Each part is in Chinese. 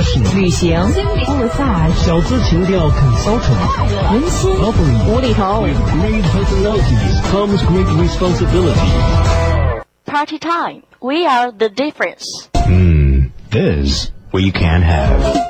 fashion 旅行 massage 小资情调 consultant 温馨 lovely 无厘头 With great personalities comes great responsibility. Party time. We are the difference. Hmm, this we can have.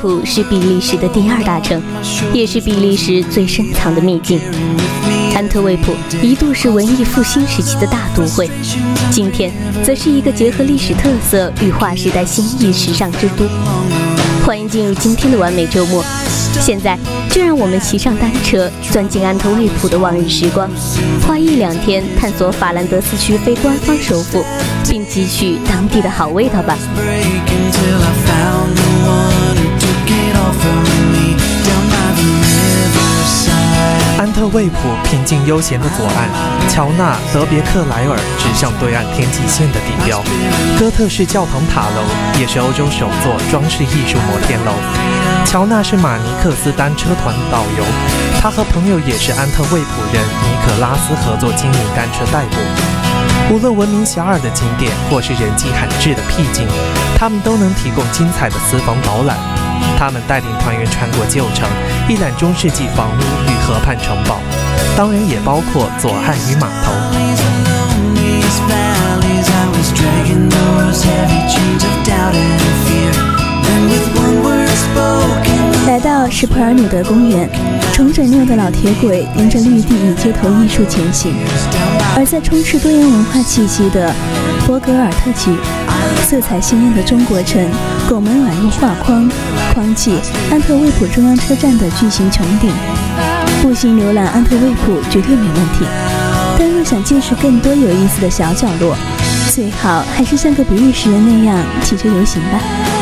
普是比利时的第二大城，也是比利时最深藏的秘境。安特卫普一度是文艺复兴时期的大都会，今天则是一个结合历史特色与划时代新意时尚之都。欢迎进入今天的完美周末，现在就让我们骑上单车，钻进安特卫普的往日时光，花一两天探索法兰德斯区非官方首府，并汲取当地的好味道吧。卫普平静悠闲的左岸，乔纳德别克莱尔指向对岸天际线的地标，哥特式教堂塔楼也是欧洲首座装饰艺术摩天楼。乔纳是马尼克斯单车团导游，他和朋友也是安特卫普人尼可拉斯合作经营单车代步。无论闻名遐迩的景点，或是人迹罕至的僻静，他们都能提供精彩的私房导览。他们带领团员穿过旧城，一览中世纪房屋与河畔城堡，当然也包括左岸与码头。来到施普尔努德公园，重整六的老铁轨沿着绿地与街头艺术前行；而在充斥多元文化气息的博格尔特区，色彩鲜艳的中国城拱门宛如画框，框起安特卫普中央车站的巨型穹顶。步行浏览安特卫普绝对没问题，但若想见识更多有意思的小角落，最好还是像个比利时人那样骑车游行吧。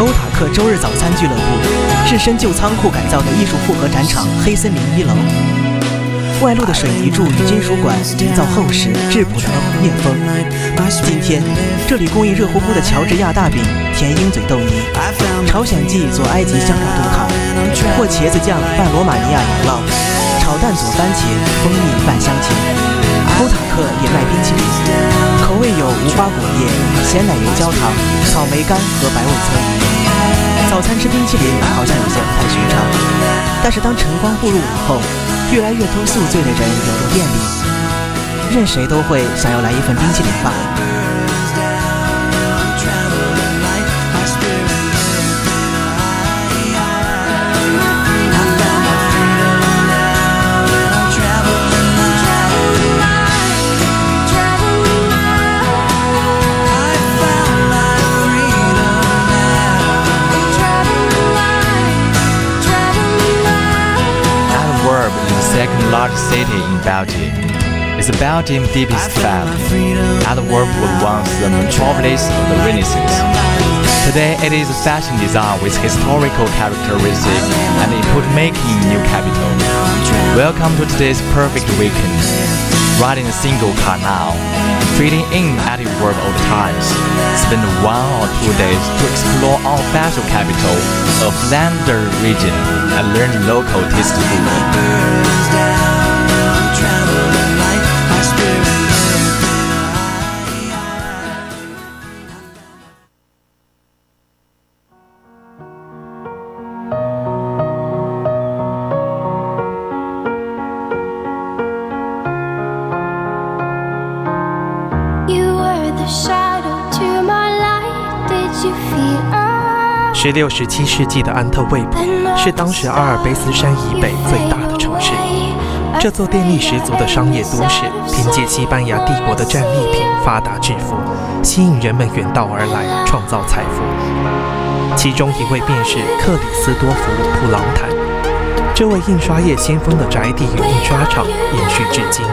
欧塔克周日早餐俱乐部，日深旧仓库改造的艺术复合展场黑森林一楼，外露的水泥柱与金属管营造厚实质朴的鹅叶风。今天这里供应热乎乎的乔治亚大饼、甜鹰嘴豆泥、朝鲜蓟佐埃及香料杜卡、或茄子酱拌罗马尼亚羊酪、炒蛋佐番茄、蜂蜜拌香芹。欧塔克也卖，花果叶、咸奶油焦糖、草莓干和白味噌。早餐吃冰淇淋好像有些不太寻常，但是当晨光步入午后，越来越多宿醉的人涌入店里，任谁都会想要来一份冰淇淋吧。Second largest city in Belgium. It's Belgium's deepest valley. Antwerp was once the metropolis of the Renaissance. Today, it is a fashion design with historical characteristics and input-making new capital. Welcome to today's perfect weekend. Riding a single car now, fitting in Antwerp all the times. Spend one or two days to explore our fashion capital of Flanders region and learn local taste 十六、十七世纪的安特卫普是当时阿尔卑斯山以北最大的城市。这座电力十足的商业都市，凭借西班牙帝国的战利品发达致富，吸引人们远道而来，创造财富。其中一位便是克里斯多福·普朗坦，这位印刷业先锋的宅邸与印刷厂延续至今，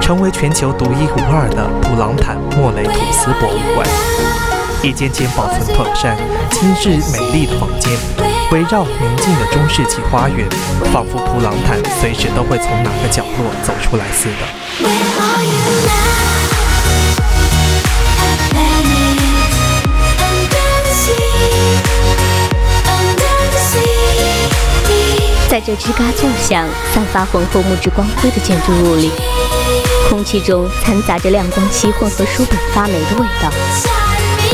成为全球独一无二的普朗坦莫雷图斯博物馆。一间间保存妥善、精致美丽的房间，围绕宁静的中世纪花园，仿佛普朗坦随时都会从哪个角落走出来似的。在这吱嘎作响、散发浑厚木质光辉的建筑物里，空气中掺杂着亮光漆混合书本发霉的味道。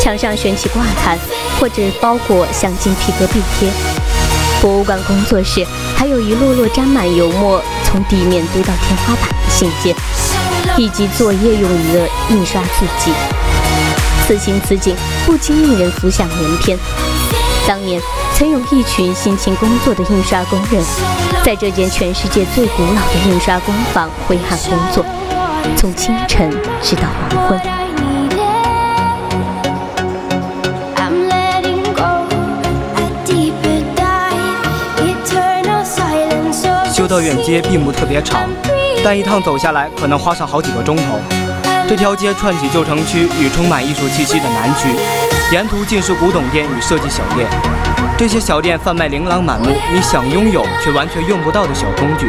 墙上悬起挂毯，或者包裹镶金皮革壁贴。博物馆工作室还有一摞摞沾满油墨、从地面堆到天花板的信件，以及作业用于的印刷字迹。此情此景，不禁令人浮想联翩。当年曾有一群辛勤工作的印刷工人，在这间全世界最古老的印刷工坊挥汗工作，从清晨直到黄昏。修道院街并不特别长，但一趟走下来可能花上好几个钟头。这条街串起旧城区与充满艺术气息的南区。沿途尽是古董店与设计小店，这些小店贩卖琳琅满目、你想拥有却完全用不到的小工具。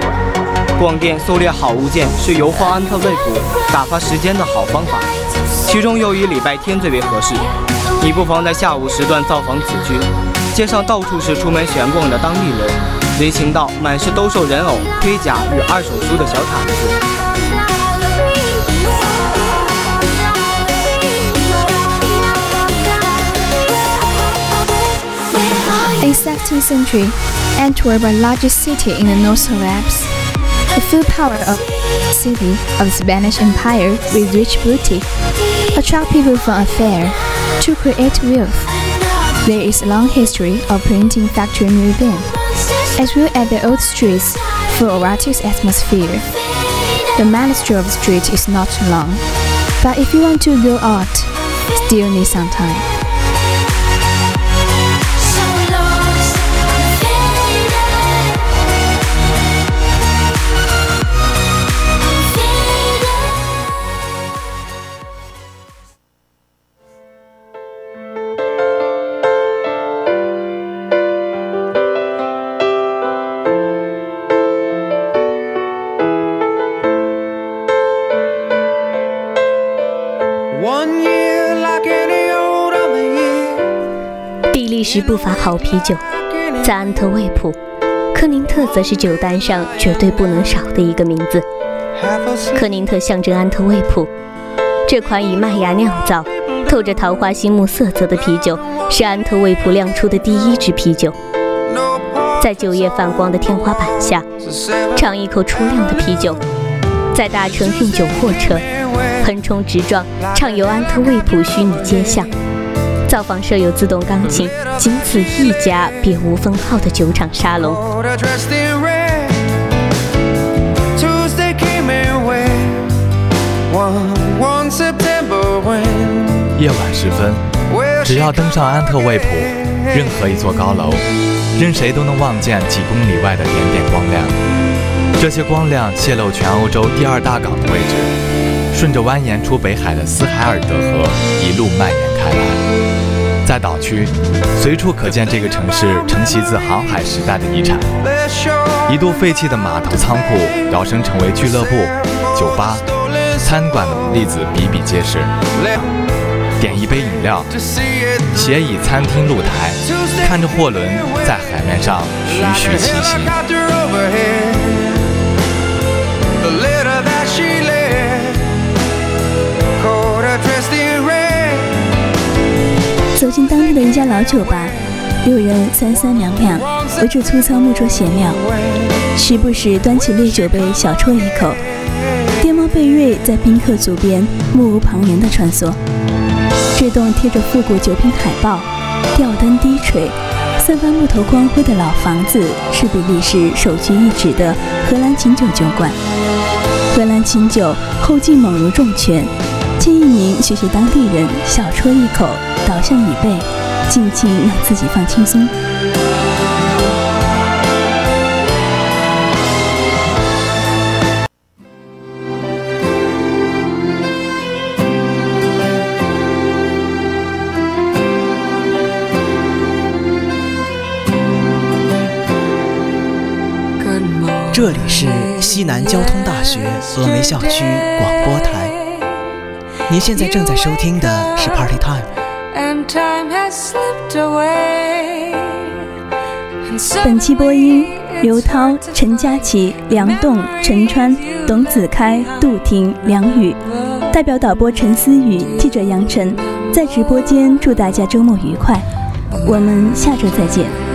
逛店搜猎好物件是游晃安特卫普打发时间的好方法，其中又以礼拜天最为合适。你不妨在下午时段造访此区，街上到处是出门闲逛的当地人，人行道满是兜售人偶、盔甲与二手书的小摊子。In 16th century, Antwerp, a largest city in the North Alps, the full power of the city of the Spanish Empire with rich beauty, attract people from afar to create wealth. There is a long history of printing factory museum, as well as the old streets for a artistic atmosphere. The monastery of the street is not long, but if you want to go out, still need some time. 时不乏好啤酒，在安特卫普，科宁特则是酒单上绝对不能少的一个名字。科宁特象征安特卫普，这款以麦芽酿造、透着桃花心木色泽的啤酒，是安特卫普酿出的第一支啤酒。在酒液泛光的天花板下，尝一口初酿的啤酒，再搭乘运酒货车，横冲直撞，畅游安特卫普虚拟街巷。造访设有自动钢琴，仅此一家，别无分号的酒厂沙龙。夜晚时分，只要登上安特卫普任何一座高楼，任谁都能望见几公里外的点点光亮。这些光亮泄露全欧洲第二大港的位置，顺着蜿蜒出北海的斯海尔德河一路蔓延开来。在岛区，随处可见这个城市承袭自航海时代的遗产。一度废弃的码头仓库，摇身成为俱乐部、酒吧、餐馆的例子比比皆是。点一杯饮料，斜倚餐厅露台，看着货轮在海面上徐徐前行。走进当地的一家老酒吧，六人三三两两围着粗糙木桌闲聊，时不时端起烈酒杯小啜一口。电猫贝瑞在宾客组边目无旁骛地穿梭。这栋贴着复古酒品海报、吊灯低垂、散发木头光辉的老房子，是比利时首屈一指的荷兰琴酒酒馆。荷兰琴酒后劲猛如重拳，建议您学学当地人，小啜一口，倒向椅背，静静让自己放轻松。这里是西南交通大学峨眉校区广播台，您现在正在收听的是 Party Time。本期播音：刘涛、陈佳琪、梁栋、陈川、董子开、杜婷、梁宇。代表导播陈思雨，记者杨晨，在直播间祝大家周末愉快，我们下周再见。